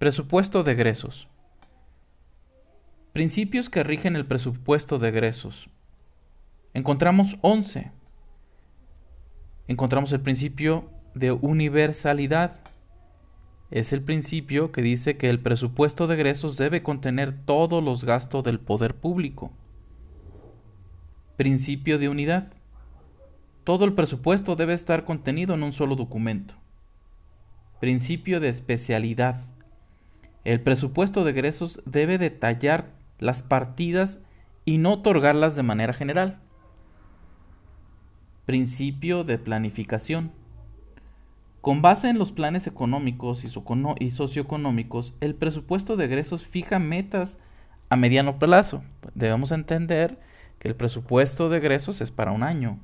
Presupuesto de egresos. Principios que rigen el presupuesto de egresos. Encontramos 11. Encontramos el principio de universalidad. Es el principio que dice que el presupuesto de egresos debe contener todos los gastos del poder público. Principio de unidad. Todo el presupuesto debe estar contenido en un solo documento. Principio de especialidad. El presupuesto de egresos debe detallar las partidas y no otorgarlas de manera general. Principio de planificación. Con base en los planes económicos y, socioeconómicos, el presupuesto de egresos fija metas a mediano plazo. Debemos entender que el presupuesto de egresos es para un año.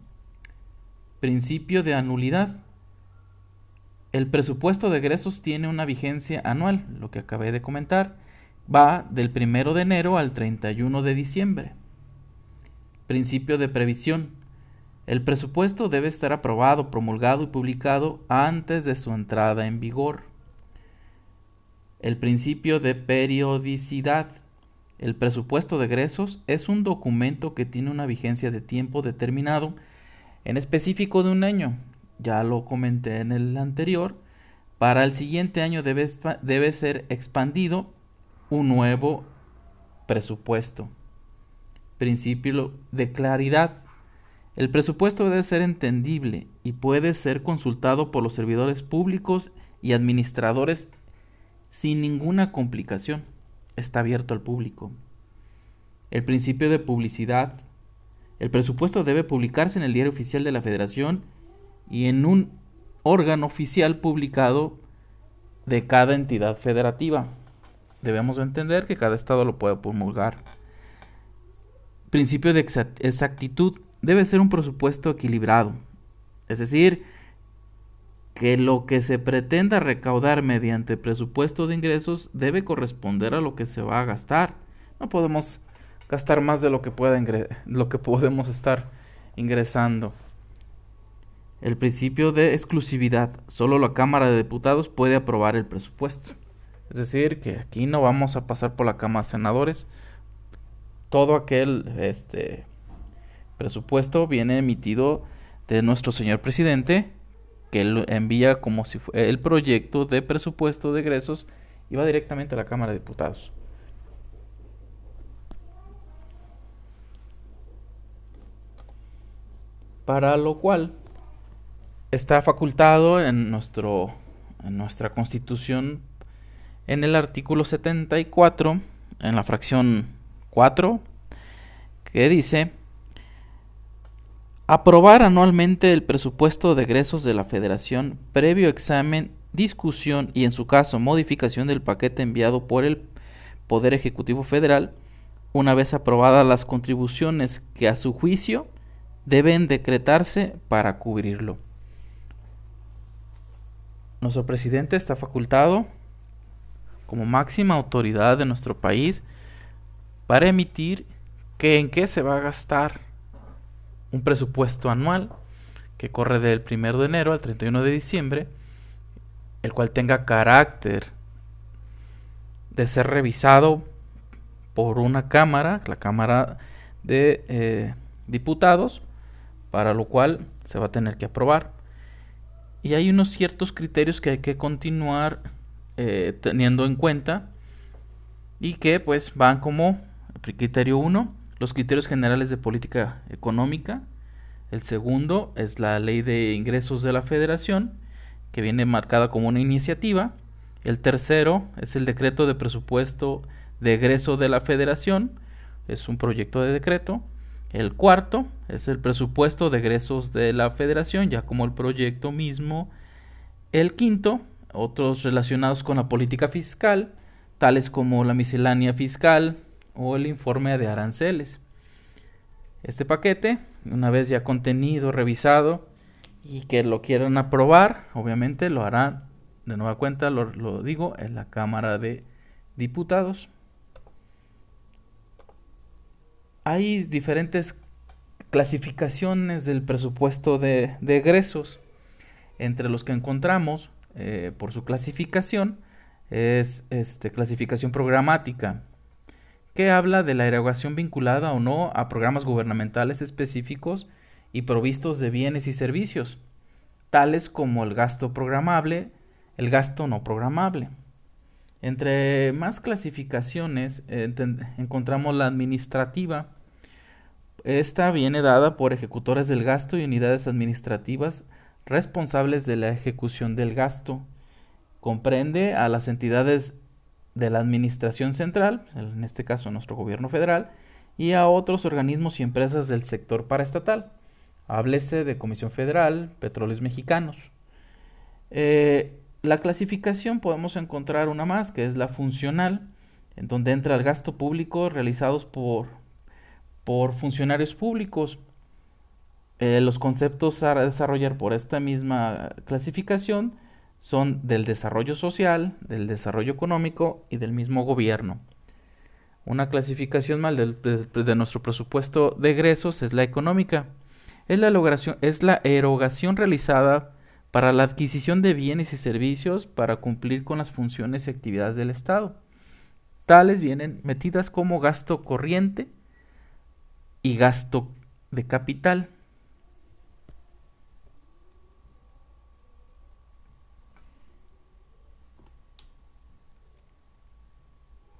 Principio de anulidad. El presupuesto de egresos tiene una vigencia anual, lo que acabé de comentar. Va del 1 de enero al 31 de diciembre. Principio de previsión. El presupuesto debe estar aprobado, promulgado y publicado antes de su entrada en vigor. El principio de periodicidad. El presupuesto de egresos es un documento que tiene una vigencia de tiempo determinado, en específico de un año, ya lo comenté en el anterior, para el siguiente año debe, debe ser expandido un nuevo presupuesto. Principio de claridad. El presupuesto debe ser entendible y puede ser consultado por los servidores públicos y administradores sin ninguna complicación. Está abierto al público. El principio de publicidad. El presupuesto debe publicarse en el diario oficial de la Federación y en un órgano oficial publicado de cada entidad federativa. Debemos entender que cada estado lo puede promulgar. Principio de exactitud. Debe ser un presupuesto equilibrado. Es decir, que lo que se pretenda recaudar mediante presupuesto de ingresos debe corresponder a lo que se va a gastar. No podemos gastar más de lo que, pueda lo que podemos estar ingresando. El principio de exclusividad. Solo la Cámara de Diputados puede aprobar el presupuesto. Es decir, que aquí no vamos a pasar por la Cámara de Senadores. Todo aquel este, presupuesto viene emitido de nuestro señor presidente, que envía como si fuera el proyecto de presupuesto de egresos y va directamente a la Cámara de Diputados. Para lo cual está facultado en, nuestro, en nuestra constitución en el artículo 74, en la fracción 4, que dice aprobar anualmente el presupuesto de egresos de la Federación previo examen, discusión y en su caso modificación del paquete enviado por el Poder Ejecutivo Federal, una vez aprobadas las contribuciones que a su juicio deben decretarse para cubrirlo. Nuestro presidente está facultado como máxima autoridad de nuestro país para emitir que en qué se va a gastar un presupuesto anual que corre del 1 de enero al 31 de diciembre, el cual tenga carácter de ser revisado por una cámara, la Cámara de eh, Diputados, para lo cual se va a tener que aprobar y hay unos ciertos criterios que hay que continuar eh, teniendo en cuenta y que pues van como criterio 1 los criterios generales de política económica. El segundo es la ley de ingresos de la federación que viene marcada como una iniciativa. El tercero es el decreto de presupuesto de egreso de la federación es un proyecto de decreto. El cuarto es el presupuesto de egresos de la federación, ya como el proyecto mismo. El quinto, otros relacionados con la política fiscal, tales como la miscelánea fiscal o el informe de aranceles. Este paquete, una vez ya contenido, revisado y que lo quieran aprobar, obviamente lo harán de nueva cuenta, lo, lo digo, en la Cámara de Diputados hay diferentes clasificaciones del presupuesto de, egresos, entre los que encontramos, eh, por su clasificación, es este, clasificación programática, que habla de la erogación vinculada o no a programas gubernamentales específicos y provistos de bienes y servicios, tales como el gasto programable, el gasto no programable. Entre más clasificaciones encontramos la administrativa. Esta viene dada por ejecutores del gasto y unidades administrativas responsables de la ejecución del gasto. Comprende a las entidades de la Administración Central, en este caso nuestro gobierno federal, y a otros organismos y empresas del sector paraestatal. Háblese de Comisión Federal, Petróleos Mexicanos. Eh, la clasificación podemos encontrar una más, que es la funcional, en donde entra el gasto público realizados por, por funcionarios públicos. Eh, los conceptos a desarrollar por esta misma clasificación son del desarrollo social, del desarrollo económico y del mismo gobierno. Una clasificación mal de, nuestro presupuesto de egresos es la económica. Es la, es la erogación realizada para la adquisición de bienes y servicios para cumplir con las funciones y actividades del Estado. Tales vienen metidas como gasto corriente gasto de capital.